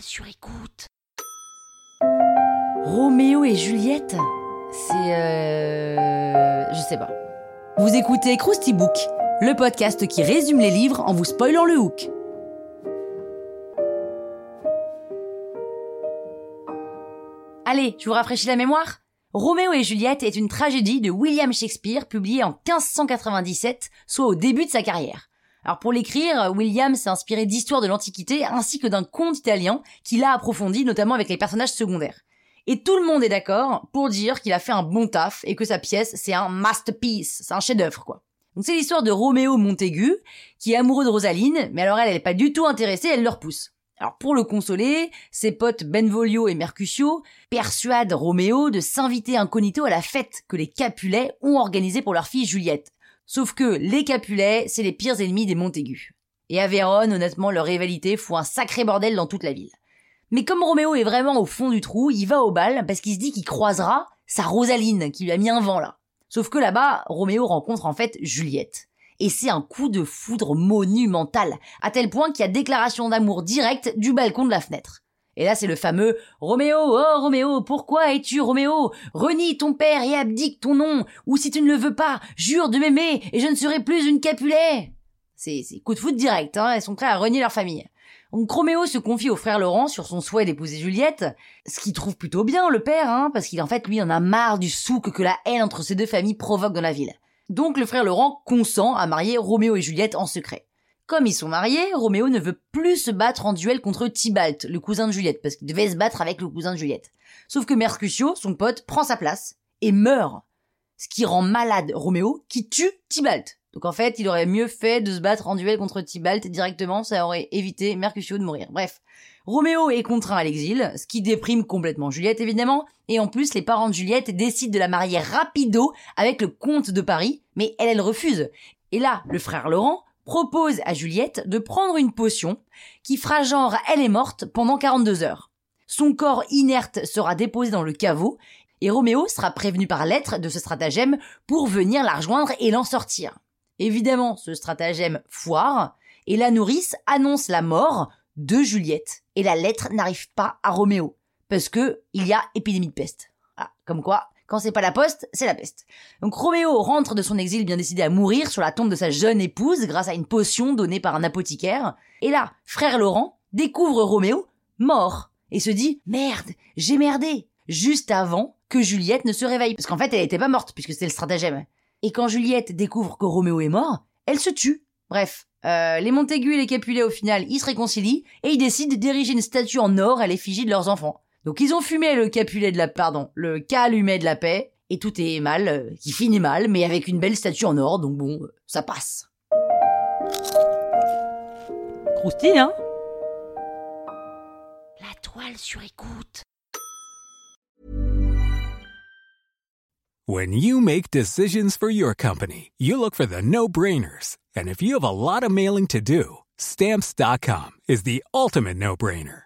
Sur écoute. Roméo et Juliette C'est... Euh... Je sais pas. Vous écoutez Krusty Book, le podcast qui résume les livres en vous spoilant le hook. Allez, je vous rafraîchis la mémoire Roméo et Juliette est une tragédie de William Shakespeare publiée en 1597, soit au début de sa carrière. Alors pour l'écrire, William s'est inspiré d'histoires de l'Antiquité ainsi que d'un conte italien qu'il a approfondi notamment avec les personnages secondaires. Et tout le monde est d'accord pour dire qu'il a fait un bon taf et que sa pièce, c'est un masterpiece, c'est un chef-d'œuvre, quoi. Donc c'est l'histoire de Roméo Montaigu, qui est amoureux de Rosaline, mais alors elle, elle est pas du tout intéressée, elle le repousse. Alors pour le consoler, ses potes Benvolio et Mercutio persuadent Roméo de s'inviter incognito à la fête que les Capulets ont organisée pour leur fille Juliette. Sauf que les Capulets, c'est les pires ennemis des Montaigu. Et à Vérone, honnêtement, leur rivalité fout un sacré bordel dans toute la ville. Mais comme Roméo est vraiment au fond du trou, il va au bal parce qu'il se dit qu'il croisera sa Rosaline qui lui a mis un vent là. Sauf que là-bas, Roméo rencontre en fait Juliette. Et c'est un coup de foudre monumental, à tel point qu'il y a déclaration d'amour directe du balcon de la fenêtre. Et là, c'est le fameux Roméo, oh Roméo, pourquoi es-tu Roméo? Renie ton père et abdique ton nom, ou si tu ne le veux pas, jure de m'aimer et je ne serai plus une Capulet. C'est coup de foudre direct, hein, elles sont prêts à renier leur famille. Donc Roméo se confie au frère Laurent sur son souhait d'épouser Juliette, ce qu'il trouve plutôt bien le père, hein, parce qu'il en fait lui en a marre du souk que la haine entre ces deux familles provoque dans la ville. Donc le frère Laurent consent à marier Roméo et Juliette en secret. Comme ils sont mariés, Roméo ne veut plus se battre en duel contre Tybalt, le cousin de Juliette, parce qu'il devait se battre avec le cousin de Juliette. Sauf que Mercutio, son pote, prend sa place et meurt. Ce qui rend malade Roméo, qui tue Tybalt. Donc en fait, il aurait mieux fait de se battre en duel contre Tybalt directement, ça aurait évité Mercutio de mourir. Bref. Roméo est contraint à l'exil, ce qui déprime complètement Juliette évidemment, et en plus les parents de Juliette décident de la marier rapido avec le comte de Paris, mais elle, elle refuse. Et là, le frère Laurent propose à Juliette de prendre une potion qui fera genre elle est morte pendant 42 heures. Son corps inerte sera déposé dans le caveau, et Roméo sera prévenu par lettre de ce stratagème pour venir la rejoindre et l'en sortir. Évidemment, ce stratagème foire, et la nourrice annonce la mort de Juliette, et la lettre n'arrive pas à Roméo, parce que il y a épidémie de peste. Ah, comme quoi, quand c'est pas la poste, c'est la peste. Donc Roméo rentre de son exil bien décidé à mourir sur la tombe de sa jeune épouse grâce à une potion donnée par un apothicaire. Et là, frère Laurent découvre Roméo mort et se dit merde, j'ai merdé. Juste avant que Juliette ne se réveille, parce qu'en fait elle était pas morte puisque c'était le stratagème. Et quand Juliette découvre que Roméo est mort, elle se tue. Bref, euh, les Montaigu et les Capulet au final, ils se réconcilient et ils décident d'ériger une statue en or à l'effigie de leurs enfants. Donc ils ont fumé le Capulet de la pardon, le calumet de la paix et tout est mal, euh, qui finit mal, mais avec une belle statue en or, donc bon, euh, ça passe. Croustille, hein? La toile sur écoute. When you make decisions for your company, you look for the no-brainers. And if you have a lot of mailing to do, stamps.com is the ultimate no-brainer.